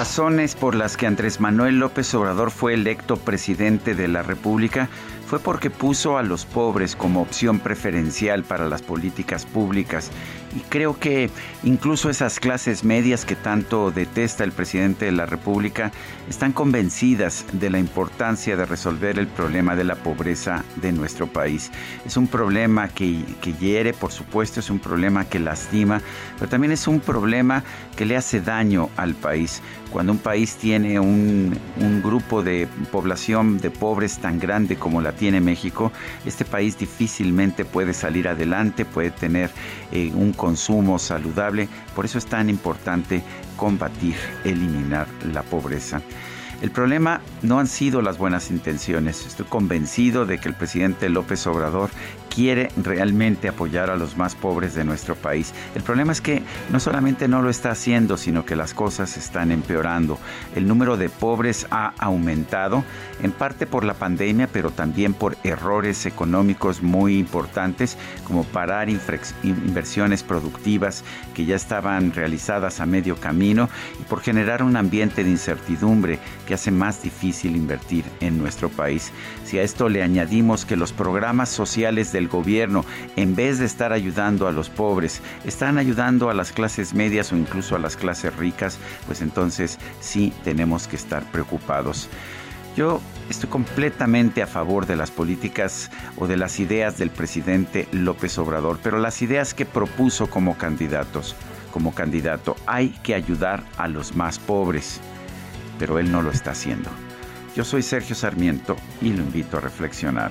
Razones por las que Andrés Manuel López Obrador fue electo presidente de la República fue porque puso a los pobres como opción preferencial para las políticas públicas. Y creo que incluso esas clases medias que tanto detesta el presidente de la República están convencidas de la importancia de resolver el problema de la pobreza de nuestro país. Es un problema que, que hiere, por supuesto, es un problema que lastima, pero también es un problema que le hace daño al país. Cuando un país tiene un, grupo de población de pobres tan grande como la tiene México, este país difícilmente puede salir adelante, puede tener eh, un consumo saludable. Por eso es tan importante combatir, eliminar la pobreza. El problema no han sido las buenas intenciones. Estoy convencido de que el presidente López Obrador quiere realmente apoyar a los más pobres de nuestro país. El problema es que no solamente no lo está haciendo, sino que las cosas están empeorando. El número de pobres ha aumentado, en parte por la pandemia, pero también por errores económicos muy importantes, como parar inversiones productivas que ya estaban realizadas a medio camino y por generar un ambiente de incertidumbre que hace más difícil invertir en nuestro país. Si a esto le añadimos que los programas sociales del gobierno, en vez de estar ayudando a los pobres, están ayudando a las clases medias o incluso a las clases ricas, pues entonces sí tenemos que estar preocupados. Yo estoy completamente a favor de las políticas o de las ideas del presidente López Obrador, pero las ideas que propuso como candidatos, como candidato, hay que ayudar a los más pobres, pero él no lo está haciendo. Yo soy Sergio Sarmiento y lo invito a reflexionar.